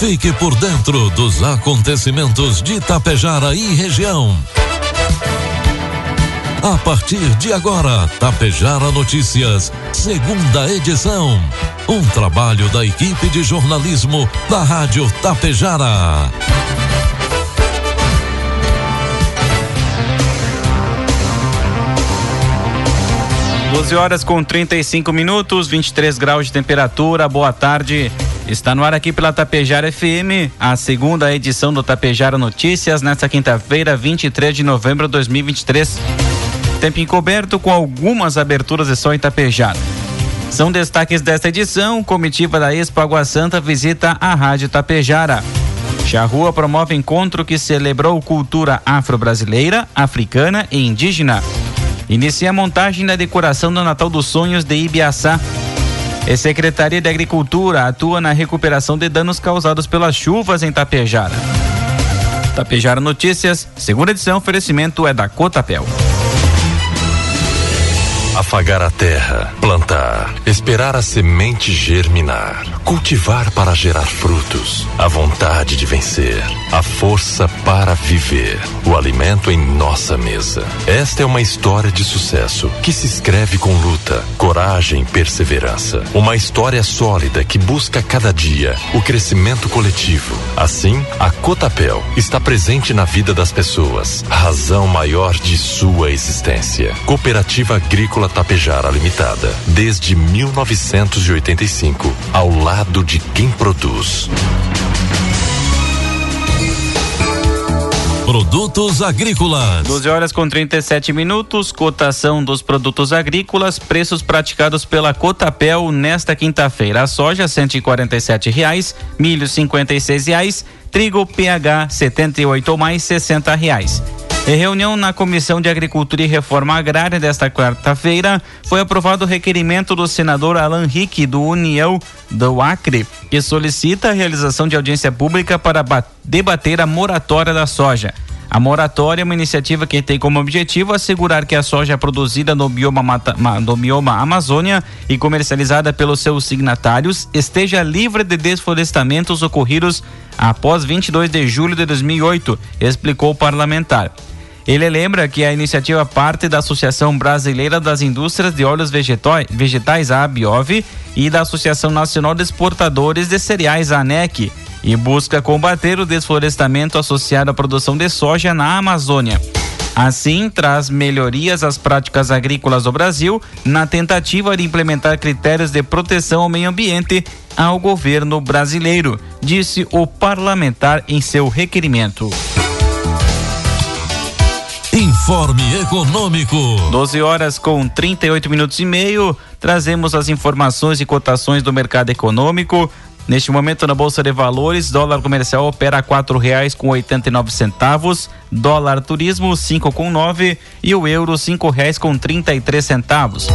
Fique por dentro dos acontecimentos de Tapejara e região. A partir de agora, Tapejara Notícias, segunda edição. Um trabalho da equipe de jornalismo da Rádio Tapejara. 12 horas com 35 minutos, 23 graus de temperatura. Boa tarde. Está no ar aqui pela Tapejara FM, a segunda edição do Tapejara Notícias, nesta quinta-feira, 23 de novembro de 2023. Tempo encoberto com algumas aberturas de sol em Tapejara. São destaques desta edição: comitiva da Expo Água Santa visita a Rádio Tapejara. Charrua promove encontro que celebrou cultura afro-brasileira, africana e indígena. Inicia a montagem da decoração do Natal dos Sonhos de Ibiaçá. A Secretaria de Agricultura atua na recuperação de danos causados pelas chuvas em Tapejara. Tapejara Notícias, segunda edição, oferecimento é da Cotapel. Afagar a terra, plantar, esperar a semente germinar, cultivar para gerar frutos, a vontade de vencer, a força para viver, o alimento em nossa mesa. Esta é uma história de sucesso que se escreve com luta, coragem e perseverança. Uma história sólida que busca cada dia o crescimento coletivo. Assim, a Cotapel está presente na vida das pessoas, razão maior de sua existência. Cooperativa Agrícola Tapejara Limitada, desde 1985, ao lado de quem produz. Produtos agrícolas. 12 horas com 37 minutos, cotação dos produtos agrícolas, preços praticados pela Cotapel nesta quinta-feira. A soja R$ reais, milho R$ reais, trigo PH 78 ou mais R$ reais. Em reunião na Comissão de Agricultura e Reforma Agrária desta quarta-feira, foi aprovado o requerimento do senador Alan Rick, do União do Acre, que solicita a realização de audiência pública para debater a moratória da soja. A moratória é uma iniciativa que tem como objetivo assegurar que a soja produzida no bioma, mata, no bioma Amazônia e comercializada pelos seus signatários esteja livre de desflorestamentos ocorridos após 22 de julho de 2008, explicou o parlamentar. Ele lembra que a iniciativa parte da Associação Brasileira das Indústrias de Óleos Vegetais, a ABIOV, e da Associação Nacional de Exportadores de Cereais, a ANEC, e busca combater o desflorestamento associado à produção de soja na Amazônia. Assim, traz melhorias às práticas agrícolas do Brasil na tentativa de implementar critérios de proteção ao meio ambiente ao governo brasileiro, disse o parlamentar em seu requerimento. Informe Econômico. 12 horas com 38 minutos e meio. Trazemos as informações e cotações do mercado econômico. Neste momento na Bolsa de Valores, dólar comercial opera a quatro reais com oitenta e nove centavos, dólar turismo cinco com nove e o euro cinco reais com trinta e três centavos.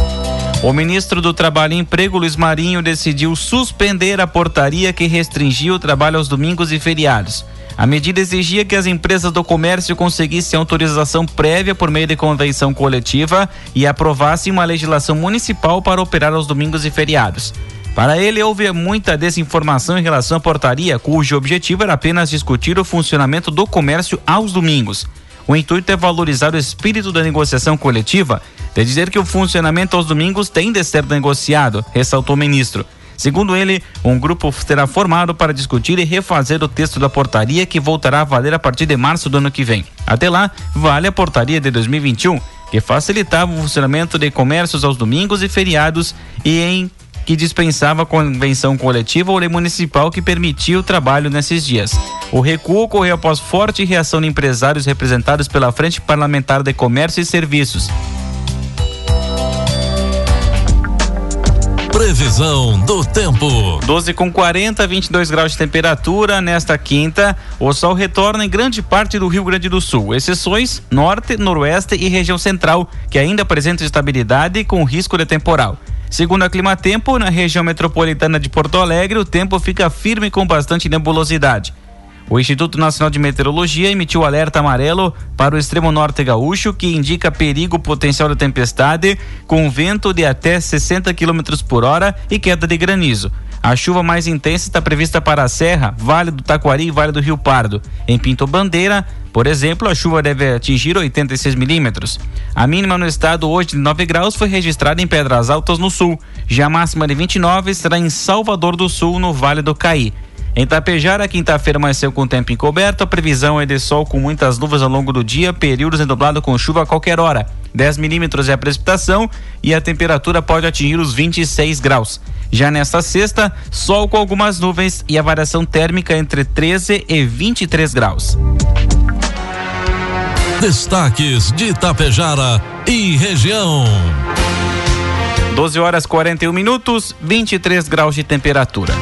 O ministro do Trabalho e Emprego, Luiz Marinho, decidiu suspender a portaria que restringia o trabalho aos domingos e feriados. A medida exigia que as empresas do comércio conseguissem autorização prévia por meio de convenção coletiva e aprovassem uma legislação municipal para operar aos domingos e feriados. Para ele, houve muita desinformação em relação à portaria, cujo objetivo era apenas discutir o funcionamento do comércio aos domingos. O intuito é valorizar o espírito da negociação coletiva, de dizer que o funcionamento aos domingos tem de ser negociado, ressaltou o ministro. Segundo ele, um grupo será formado para discutir e refazer o texto da portaria que voltará a valer a partir de março do ano que vem. Até lá, vale a portaria de 2021, que facilitava o funcionamento de comércios aos domingos e feriados e em que dispensava convenção coletiva ou lei municipal que permitia o trabalho nesses dias. O recuo ocorreu após forte reação de empresários representados pela Frente Parlamentar de Comércio e Serviços. Previsão do tempo. 12 com 40, 22 graus de temperatura. Nesta quinta, o sol retorna em grande parte do Rio Grande do Sul. Exceções norte, noroeste e região central, que ainda apresentam estabilidade com risco de temporal. Segundo a Climatempo, na região metropolitana de Porto Alegre, o tempo fica firme com bastante nebulosidade. O Instituto Nacional de Meteorologia emitiu alerta amarelo para o extremo norte gaúcho, que indica perigo potencial de tempestade, com vento de até 60 km por hora e queda de granizo. A chuva mais intensa está prevista para a Serra, Vale do Taquari e Vale do Rio Pardo. Em Pinto Bandeira, por exemplo, a chuva deve atingir 86 milímetros. A mínima no estado hoje de 9 graus foi registrada em Pedras Altas, no sul. Já a máxima de 29 será em Salvador do Sul, no Vale do Caí. Em Tapejara, quinta-feira amanheceu com tempo encoberto. A previsão é de sol com muitas nuvens ao longo do dia, períodos endoblado com chuva a qualquer hora. 10 milímetros é a precipitação e a temperatura pode atingir os 26 graus. Já nesta sexta, sol com algumas nuvens e a variação térmica entre 13 e 23 graus. Destaques de Itapejara e região. 12 horas 41 minutos, 23 graus de temperatura.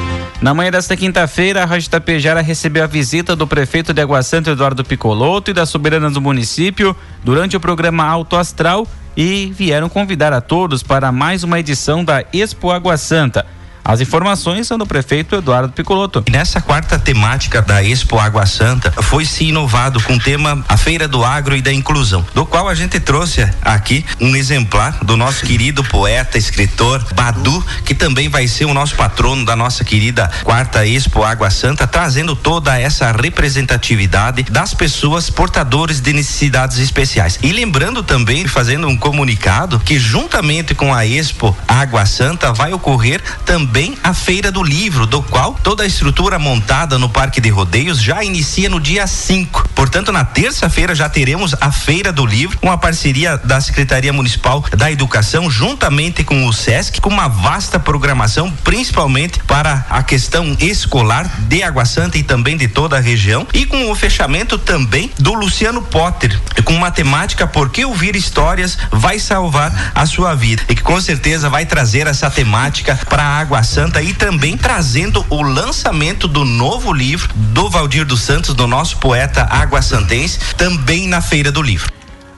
Na manhã desta quinta-feira, a Rádio Tapejara recebeu a visita do prefeito de Água Santa, Eduardo Picoloto, e da soberana do município durante o programa Alto Astral e vieram convidar a todos para mais uma edição da Expo Água Santa. As informações são do prefeito Eduardo Picoloto. Nessa quarta temática da Expo Água Santa, foi se inovado com o tema A Feira do Agro e da Inclusão, do qual a gente trouxe aqui um exemplar do nosso querido poeta, escritor Badu, que também vai ser o nosso patrono da nossa querida quarta Expo Água Santa, trazendo toda essa representatividade das pessoas portadoras de necessidades especiais. E lembrando também, fazendo um comunicado, que juntamente com a Expo Água Santa vai ocorrer também também a Feira do Livro, do qual toda a estrutura montada no Parque de Rodeios já inicia no dia 5. Portanto, na terça-feira já teremos a Feira do Livro, uma parceria da Secretaria Municipal da Educação, juntamente com o SESC, com uma vasta programação, principalmente para a questão escolar de Água Santa e também de toda a região, e com o fechamento também do Luciano Potter, com matemática Porque ouvir histórias vai salvar a sua vida, e que com certeza vai trazer essa temática para Água Santa e também trazendo o lançamento do novo livro do Valdir dos Santos, do nosso poeta Água Santense, também na Feira do Livro.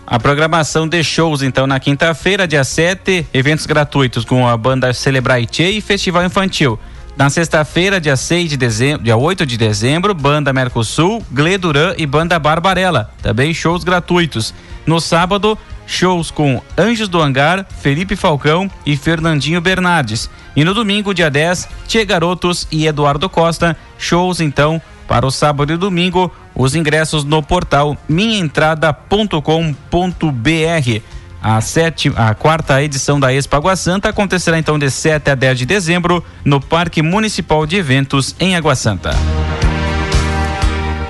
A programação de shows, então, na quinta-feira, dia 7, eventos gratuitos com a banda Celebrite e Festival Infantil. Na sexta-feira, dia 6 de dezembro, dia 8 de dezembro, Banda Mercosul, Gleduran e Banda Barbarella. Também shows gratuitos. No sábado, shows com Anjos do Hangar, Felipe Falcão e Fernandinho Bernardes. E no domingo, dia 10, Tia Garotos e Eduardo Costa. Shows então para o sábado e domingo. Os ingressos no portal minhaentrada.com.br. A, sétima, a quarta edição da Expo Água Santa acontecerá então de 7 a 10 de dezembro no Parque Municipal de Eventos em Água Santa.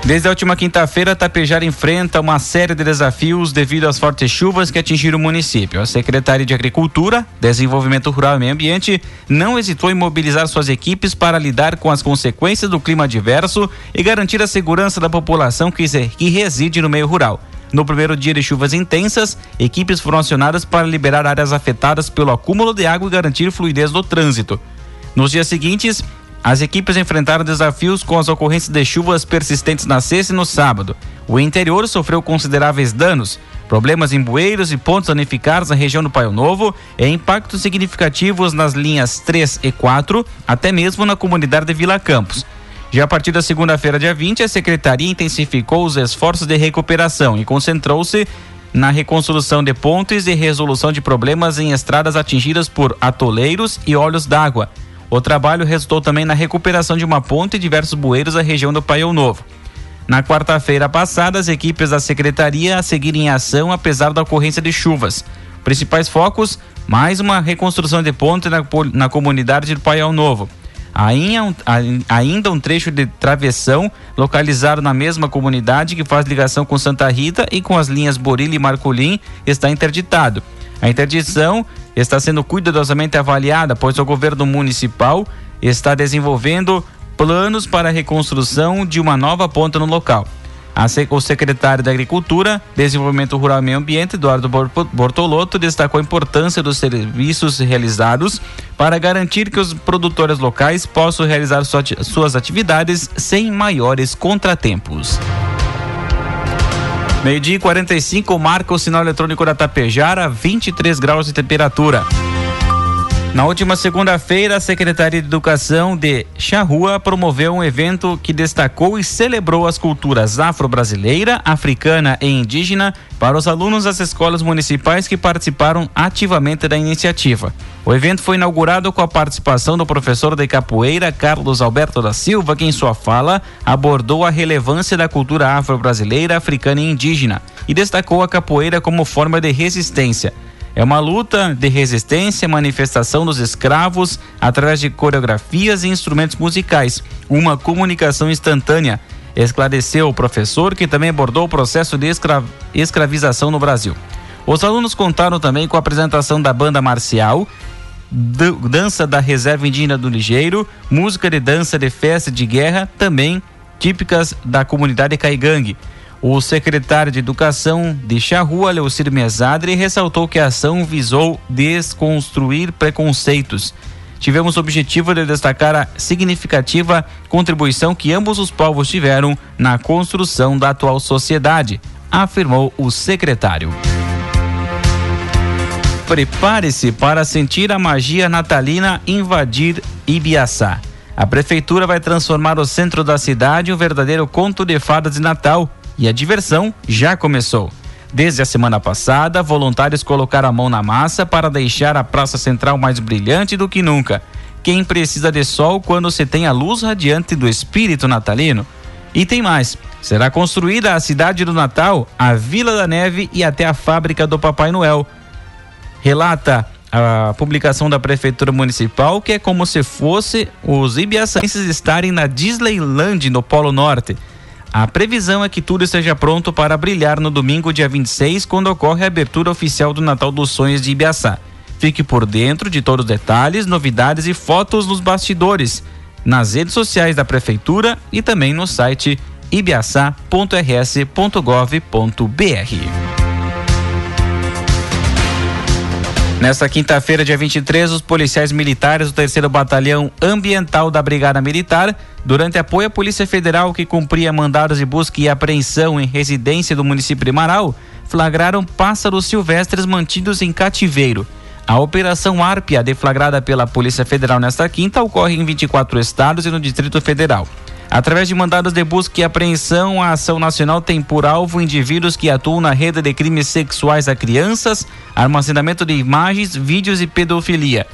Desde a última quinta-feira, Tapejara enfrenta uma série de desafios devido às fortes chuvas que atingiram o município. A Secretaria de Agricultura, Desenvolvimento Rural e Meio Ambiente não hesitou em mobilizar suas equipes para lidar com as consequências do clima adverso e garantir a segurança da população que, reside no meio rural. No primeiro dia de chuvas intensas, equipes foram acionadas para liberar áreas afetadas pelo acúmulo de água e garantir fluidez do trânsito. Nos dias seguintes, as equipes enfrentaram desafios com as ocorrências de chuvas persistentes na sexta e no sábado. O interior sofreu consideráveis danos, problemas em bueiros e pontos danificados na região do Paio Novo e impactos significativos nas linhas 3 e 4, até mesmo na comunidade de Vila Campos. Já a partir da segunda-feira, dia 20, a secretaria intensificou os esforços de recuperação e concentrou-se na reconstrução de pontes e resolução de problemas em estradas atingidas por atoleiros e olhos d'água. O trabalho resultou também na recuperação de uma ponte e diversos bueiros da região do Paiol Novo. Na quarta-feira passada, as equipes da secretaria seguiram em ação apesar da ocorrência de chuvas. Principais focos: mais uma reconstrução de ponte na, na comunidade de Paiol Novo. Ainda um trecho de travessão localizado na mesma comunidade que faz ligação com Santa Rita e com as linhas Borila e Marcolim está interditado. A interdição está sendo cuidadosamente avaliada, pois o governo municipal está desenvolvendo planos para a reconstrução de uma nova ponta no local. O secretário da Agricultura, Desenvolvimento Rural e Meio Ambiente, Eduardo Bortolotto, destacou a importância dos serviços realizados para garantir que os produtores locais possam realizar suas atividades sem maiores contratempos. Meio-dia e 45 marca o sinal eletrônico da Tapejara, 23 graus de temperatura. Na última segunda-feira, a Secretaria de Educação de Charrua promoveu um evento que destacou e celebrou as culturas afro-brasileira, africana e indígena para os alunos das escolas municipais que participaram ativamente da iniciativa. O evento foi inaugurado com a participação do professor de capoeira Carlos Alberto da Silva, que em sua fala abordou a relevância da cultura afro-brasileira, africana e indígena e destacou a capoeira como forma de resistência é uma luta de resistência, manifestação dos escravos através de coreografias e instrumentos musicais, uma comunicação instantânea. Esclareceu o professor, que também abordou o processo de escra escravização no Brasil. Os alunos contaram também com a apresentação da banda marcial, dança da reserva indígena do Ligeiro, música de dança de festa de guerra, também típicas da comunidade caigangue. O secretário de Educação de Charrua, Leocir Mesadre, ressaltou que a ação visou desconstruir preconceitos. Tivemos o objetivo de destacar a significativa contribuição que ambos os povos tiveram na construção da atual sociedade, afirmou o secretário. Prepare-se para sentir a magia natalina invadir Ibiaçá. A prefeitura vai transformar o centro da cidade em um verdadeiro conto de fadas de Natal e a diversão já começou. Desde a semana passada, voluntários colocaram a mão na massa para deixar a Praça Central mais brilhante do que nunca. Quem precisa de sol quando se tem a luz radiante do espírito natalino? E tem mais: será construída a cidade do Natal, a Vila da Neve e até a fábrica do Papai Noel. Relata a publicação da Prefeitura Municipal que é como se fosse os ibiaçenses estarem na Disneyland no Polo Norte. A previsão é que tudo esteja pronto para brilhar no domingo, dia 26, quando ocorre a abertura oficial do Natal dos Sonhos de Ibiaçá. Fique por dentro de todos os detalhes, novidades e fotos nos bastidores, nas redes sociais da Prefeitura e também no site ibiaçá.rs.gov.br. Nesta quinta-feira, dia 23, os policiais militares do 3 Batalhão Ambiental da Brigada Militar, durante apoio à Polícia Federal que cumpria mandados de busca e apreensão em residência do município de Marau, flagraram pássaros silvestres mantidos em cativeiro. A Operação Árpia, deflagrada pela Polícia Federal nesta quinta, ocorre em 24 estados e no Distrito Federal. Através de mandados de busca e apreensão, a ação nacional tem por alvo indivíduos que atuam na rede de crimes sexuais a crianças, armazenamento de imagens, vídeos e pedofilia.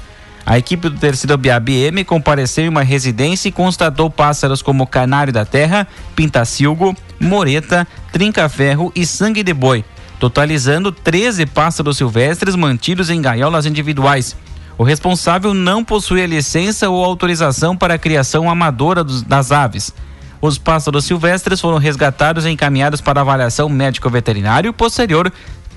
A equipe do terceiro BABM compareceu em uma residência e constatou pássaros como canário da terra, pintacilgo, moreta, trinca-ferro e sangue de boi, totalizando 13 pássaros silvestres mantidos em gaiolas individuais. O responsável não possui a licença ou autorização para a criação amadora dos, das aves. Os pássaros silvestres foram resgatados e encaminhados para avaliação médico-veterinário e posterior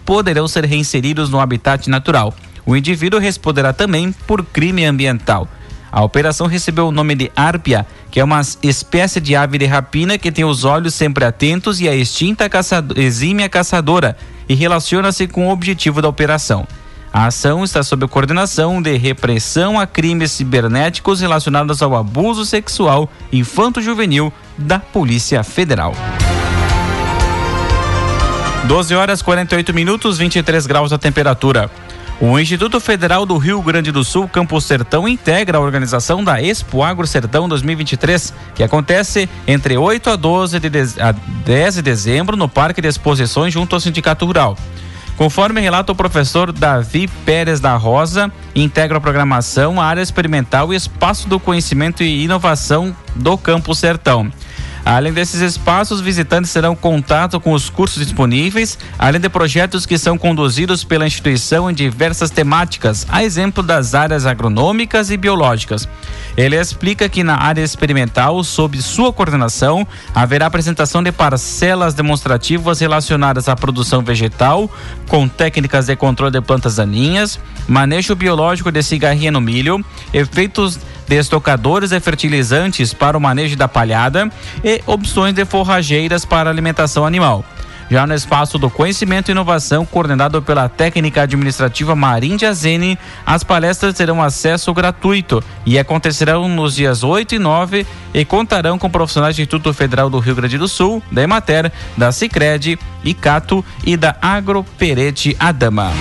poderão ser reinseridos no habitat natural. O indivíduo responderá também por crime ambiental. A operação recebeu o nome de árpia, que é uma espécie de ave de rapina que tem os olhos sempre atentos e a extinta caçador, exímia caçadora e relaciona-se com o objetivo da operação. A ação está sob coordenação de repressão a crimes cibernéticos relacionados ao abuso sexual infanto-juvenil da Polícia Federal. 12 horas 48 minutos, 23 graus a temperatura. O Instituto Federal do Rio Grande do Sul, Campo Sertão, integra a organização da Expo Agro Sertão 2023, que acontece entre 8 a 12 de, a 10 de dezembro no Parque de Exposições junto ao Sindicato Rural. Conforme relata o professor Davi Pérez da Rosa, integra a programação, a área experimental e espaço do conhecimento e inovação do Campo Sertão. Além desses espaços, visitantes terão contato com os cursos disponíveis, além de projetos que são conduzidos pela instituição em diversas temáticas, a exemplo das áreas agronômicas e biológicas. Ele explica que na área experimental, sob sua coordenação, haverá apresentação de parcelas demonstrativas relacionadas à produção vegetal, com técnicas de controle de plantas daninhas, manejo biológico de cigarrinha no milho, efeitos de e fertilizantes para o manejo da palhada e opções de forrageiras para alimentação animal. Já no espaço do conhecimento e inovação, coordenado pela técnica administrativa Marim Azene, as palestras terão acesso gratuito e acontecerão nos dias 8 e 9 e contarão com profissionais do Instituto Federal do Rio Grande do Sul, da Emater, da Cicred, Icato e da Agroperete Adama.